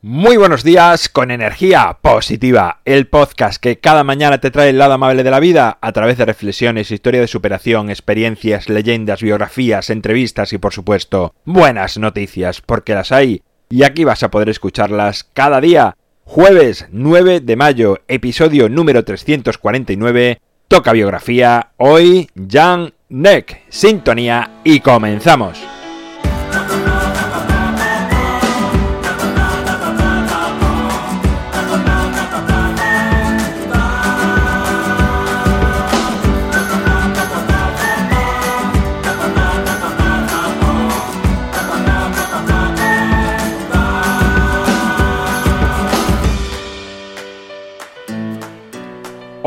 Muy buenos días con energía positiva, el podcast que cada mañana te trae el lado amable de la vida a través de reflexiones, historia de superación, experiencias, leyendas, biografías, entrevistas y por supuesto buenas noticias, porque las hay y aquí vas a poder escucharlas cada día. Jueves 9 de mayo, episodio número 349, toca biografía, hoy Jan Neck, sintonía y comenzamos.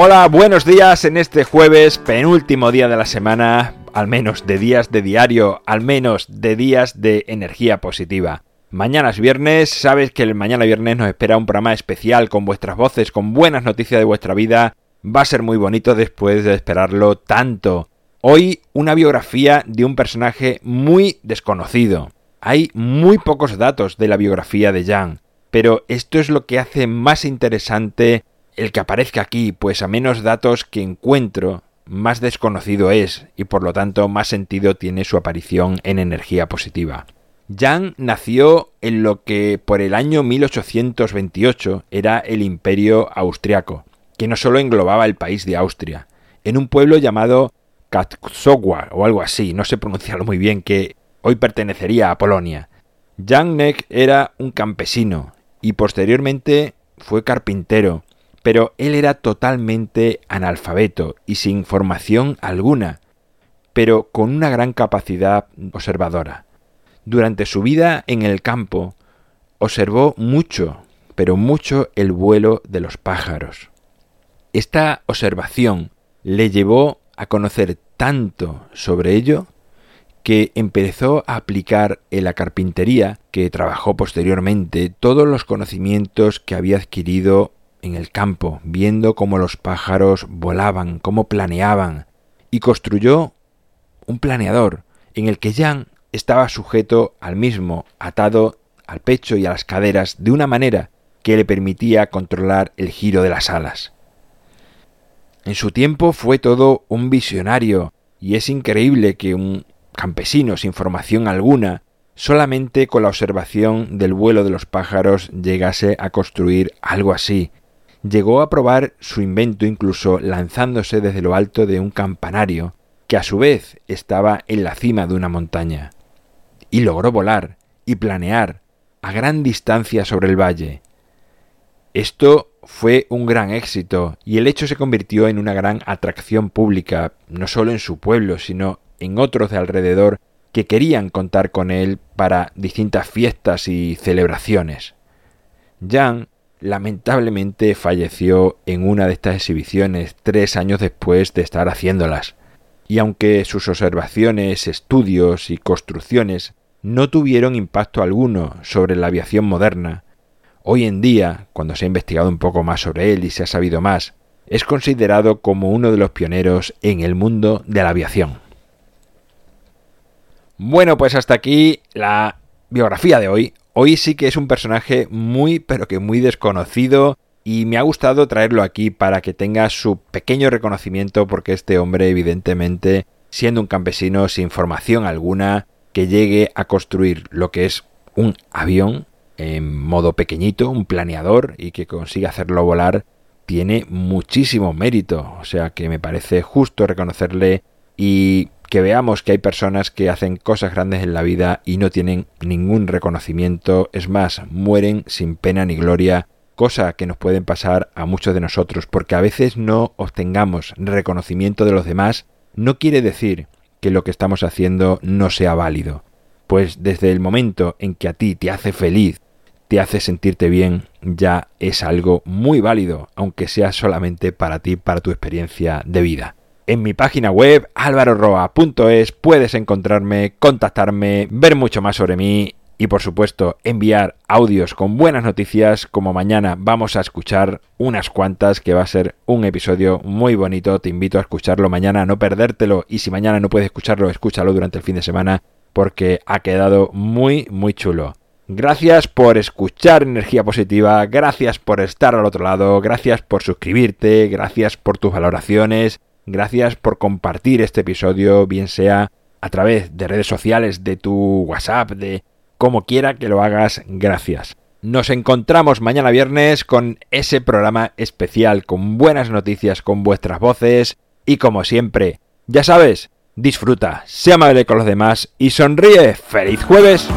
Hola, buenos días en este jueves, penúltimo día de la semana, al menos de días de diario, al menos de días de energía positiva. Mañana es viernes, sabes que el mañana viernes nos espera un programa especial con vuestras voces, con buenas noticias de vuestra vida. Va a ser muy bonito después de esperarlo tanto. Hoy una biografía de un personaje muy desconocido. Hay muy pocos datos de la biografía de Jan, pero esto es lo que hace más interesante el que aparezca aquí, pues a menos datos que encuentro, más desconocido es y por lo tanto más sentido tiene su aparición en energía positiva. Jan nació en lo que por el año 1828 era el imperio austriaco, que no solo englobaba el país de Austria, en un pueblo llamado Katsogwa o algo así, no sé pronunciarlo muy bien, que hoy pertenecería a Polonia. Neck era un campesino y posteriormente fue carpintero, pero él era totalmente analfabeto y sin formación alguna, pero con una gran capacidad observadora. Durante su vida en el campo, observó mucho, pero mucho el vuelo de los pájaros. Esta observación le llevó a conocer tanto sobre ello que empezó a aplicar en la carpintería, que trabajó posteriormente, todos los conocimientos que había adquirido en el campo, viendo cómo los pájaros volaban, cómo planeaban, y construyó un planeador en el que Jan estaba sujeto al mismo, atado al pecho y a las caderas de una manera que le permitía controlar el giro de las alas. En su tiempo fue todo un visionario, y es increíble que un campesino sin formación alguna, solamente con la observación del vuelo de los pájaros llegase a construir algo así, llegó a probar su invento incluso lanzándose desde lo alto de un campanario, que a su vez estaba en la cima de una montaña. Y logró volar y planear a gran distancia sobre el valle. Esto fue un gran éxito y el hecho se convirtió en una gran atracción pública, no solo en su pueblo, sino en otros de alrededor que querían contar con él para distintas fiestas y celebraciones. Jan lamentablemente falleció en una de estas exhibiciones tres años después de estar haciéndolas. Y aunque sus observaciones, estudios y construcciones no tuvieron impacto alguno sobre la aviación moderna, hoy en día, cuando se ha investigado un poco más sobre él y se ha sabido más, es considerado como uno de los pioneros en el mundo de la aviación. Bueno, pues hasta aquí la biografía de hoy. Hoy sí que es un personaje muy pero que muy desconocido y me ha gustado traerlo aquí para que tenga su pequeño reconocimiento porque este hombre evidentemente siendo un campesino sin formación alguna que llegue a construir lo que es un avión en modo pequeñito, un planeador y que consiga hacerlo volar tiene muchísimo mérito, o sea que me parece justo reconocerle y que veamos que hay personas que hacen cosas grandes en la vida y no tienen ningún reconocimiento, es más, mueren sin pena ni gloria, cosa que nos pueden pasar a muchos de nosotros, porque a veces no obtengamos reconocimiento de los demás, no quiere decir que lo que estamos haciendo no sea válido, pues desde el momento en que a ti te hace feliz, te hace sentirte bien, ya es algo muy válido, aunque sea solamente para ti, para tu experiencia de vida. En mi página web alvaroroa.es puedes encontrarme, contactarme, ver mucho más sobre mí y por supuesto enviar audios con buenas noticias como mañana vamos a escuchar unas cuantas que va a ser un episodio muy bonito. Te invito a escucharlo mañana, no perdértelo y si mañana no puedes escucharlo, escúchalo durante el fin de semana porque ha quedado muy muy chulo. Gracias por escuchar Energía Positiva, gracias por estar al otro lado, gracias por suscribirte, gracias por tus valoraciones, gracias por compartir este episodio, bien sea a través de redes sociales, de tu WhatsApp, de como quiera que lo hagas, gracias. Nos encontramos mañana viernes con ese programa especial, con buenas noticias, con vuestras voces y como siempre, ya sabes, disfruta, sea amable con los demás y sonríe. ¡Feliz jueves!